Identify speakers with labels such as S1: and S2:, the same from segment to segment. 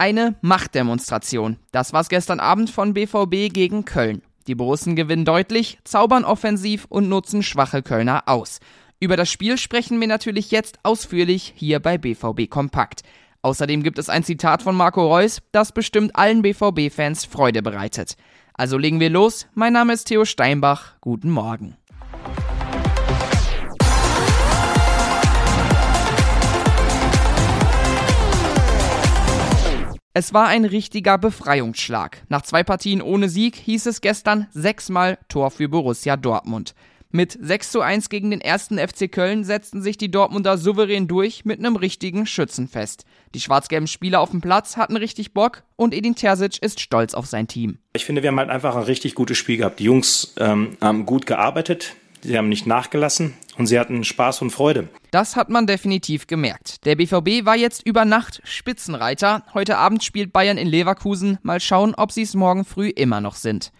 S1: Eine Machtdemonstration. Das war's gestern Abend von BVB gegen Köln. Die Borussen gewinnen deutlich, zaubern offensiv und nutzen schwache Kölner aus. Über das Spiel sprechen wir natürlich jetzt ausführlich hier bei BVB Kompakt. Außerdem gibt es ein Zitat von Marco Reus, das bestimmt allen BVB-Fans Freude bereitet. Also legen wir los. Mein Name ist Theo Steinbach. Guten Morgen. Es war ein richtiger Befreiungsschlag. Nach zwei Partien ohne Sieg hieß es gestern sechsmal Tor für Borussia Dortmund. Mit 6 zu 1 gegen den ersten FC Köln setzten sich die Dortmunder souverän durch mit einem richtigen Schützenfest. Die schwarz-gelben Spieler auf dem Platz hatten richtig Bock und Edin Terzic ist stolz auf sein Team.
S2: Ich finde, wir haben halt einfach ein richtig gutes Spiel gehabt. Die Jungs ähm, haben gut gearbeitet, sie haben nicht nachgelassen und sie hatten Spaß und Freude.
S1: Das hat man definitiv gemerkt. Der BVB war jetzt über Nacht Spitzenreiter. Heute Abend spielt Bayern in Leverkusen. Mal schauen, ob sie es morgen früh immer noch sind.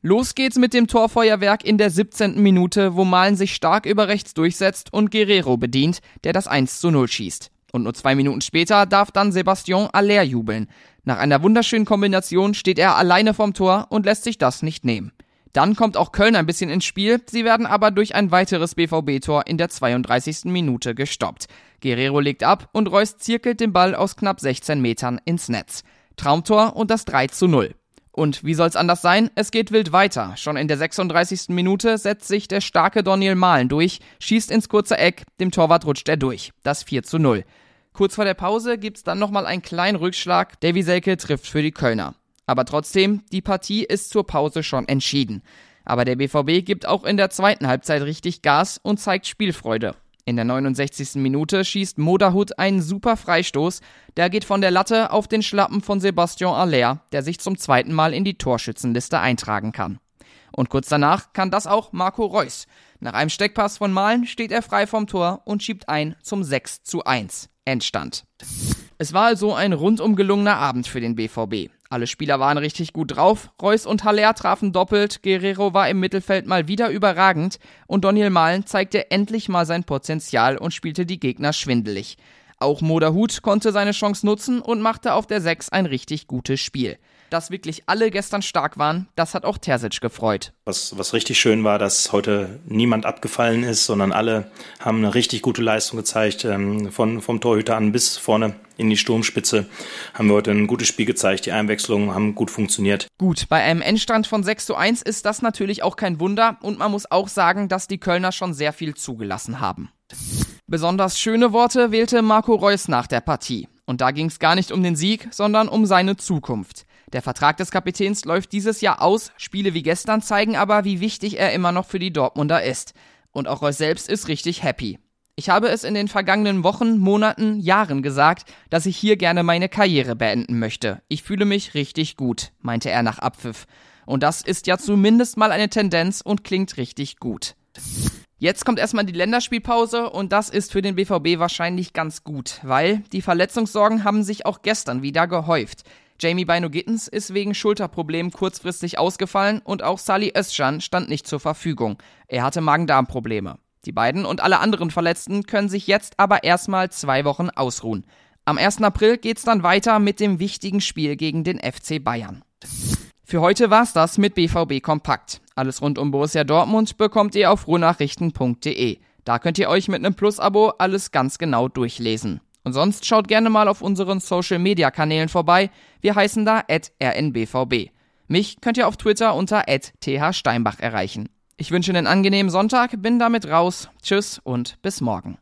S1: Los geht's mit dem Torfeuerwerk in der 17. Minute, wo Malen sich stark über rechts durchsetzt und Guerrero bedient, der das 1 zu 0 schießt. Und nur zwei Minuten später darf dann Sebastian Aller jubeln. Nach einer wunderschönen Kombination steht er alleine vom Tor und lässt sich das nicht nehmen. Dann kommt auch Köln ein bisschen ins Spiel, sie werden aber durch ein weiteres BVB-Tor in der 32. Minute gestoppt. Guerrero legt ab und Reus zirkelt den Ball aus knapp 16 Metern ins Netz. Traumtor und das 3 zu 0. Und wie soll's anders sein? Es geht wild weiter. Schon in der 36. Minute setzt sich der starke Daniel Mahlen durch, schießt ins kurze Eck, dem Torwart rutscht er durch. Das 4 zu 0. Kurz vor der Pause gibt's dann nochmal einen kleinen Rückschlag. Davy Selke trifft für die Kölner. Aber trotzdem, die Partie ist zur Pause schon entschieden. Aber der BVB gibt auch in der zweiten Halbzeit richtig Gas und zeigt Spielfreude. In der 69. Minute schießt Moderhut einen super Freistoß. Der geht von der Latte auf den Schlappen von Sebastian Aller, der sich zum zweiten Mal in die Torschützenliste eintragen kann. Und kurz danach kann das auch Marco Reus. Nach einem Steckpass von Malen steht er frei vom Tor und schiebt ein zum 6 zu 1. Endstand. Es war also ein rundum gelungener Abend für den BVB. Alle Spieler waren richtig gut drauf, Reus und Haller trafen doppelt, Guerrero war im Mittelfeld mal wieder überragend. Und Daniel Mahlen zeigte endlich mal sein Potenzial und spielte die Gegner schwindelig. Auch Moderhut konnte seine Chance nutzen und machte auf der 6 ein richtig gutes Spiel dass wirklich alle gestern stark waren, das hat auch Terzic gefreut.
S2: Was, was richtig schön war, dass heute niemand abgefallen ist, sondern alle haben eine richtig gute Leistung gezeigt. Ähm, von, vom Torhüter an bis vorne in die Sturmspitze haben wir heute ein gutes Spiel gezeigt. Die Einwechslungen haben gut funktioniert.
S1: Gut, bei einem Endstand von 6 zu 1 ist das natürlich auch kein Wunder und man muss auch sagen, dass die Kölner schon sehr viel zugelassen haben. Besonders schöne Worte wählte Marco Reus nach der Partie. Und da ging es gar nicht um den Sieg, sondern um seine Zukunft. Der Vertrag des Kapitäns läuft dieses Jahr aus, Spiele wie gestern zeigen aber, wie wichtig er immer noch für die Dortmunder ist. Und auch Reus selbst ist richtig happy. Ich habe es in den vergangenen Wochen, Monaten, Jahren gesagt, dass ich hier gerne meine Karriere beenden möchte. Ich fühle mich richtig gut, meinte er nach Abpfiff. Und das ist ja zumindest mal eine Tendenz und klingt richtig gut. Jetzt kommt erstmal die Länderspielpause und das ist für den BVB wahrscheinlich ganz gut, weil die Verletzungssorgen haben sich auch gestern wieder gehäuft. Jamie Bino Gittens ist wegen Schulterproblemen kurzfristig ausgefallen und auch Sali Özcan stand nicht zur Verfügung. Er hatte Magen-Darm-Probleme. Die beiden und alle anderen Verletzten können sich jetzt aber erstmal zwei Wochen ausruhen. Am 1. April geht's dann weiter mit dem wichtigen Spiel gegen den FC Bayern. Für heute war's das mit BVB Kompakt. Alles rund um Borussia Dortmund bekommt ihr auf ruhnachrichten.de. Da könnt ihr euch mit einem Plus-Abo alles ganz genau durchlesen. Und sonst schaut gerne mal auf unseren Social Media Kanälen vorbei. Wir heißen da rnbvb. Mich könnt ihr auf Twitter unter thsteinbach erreichen. Ich wünsche einen angenehmen Sonntag, bin damit raus. Tschüss und bis morgen.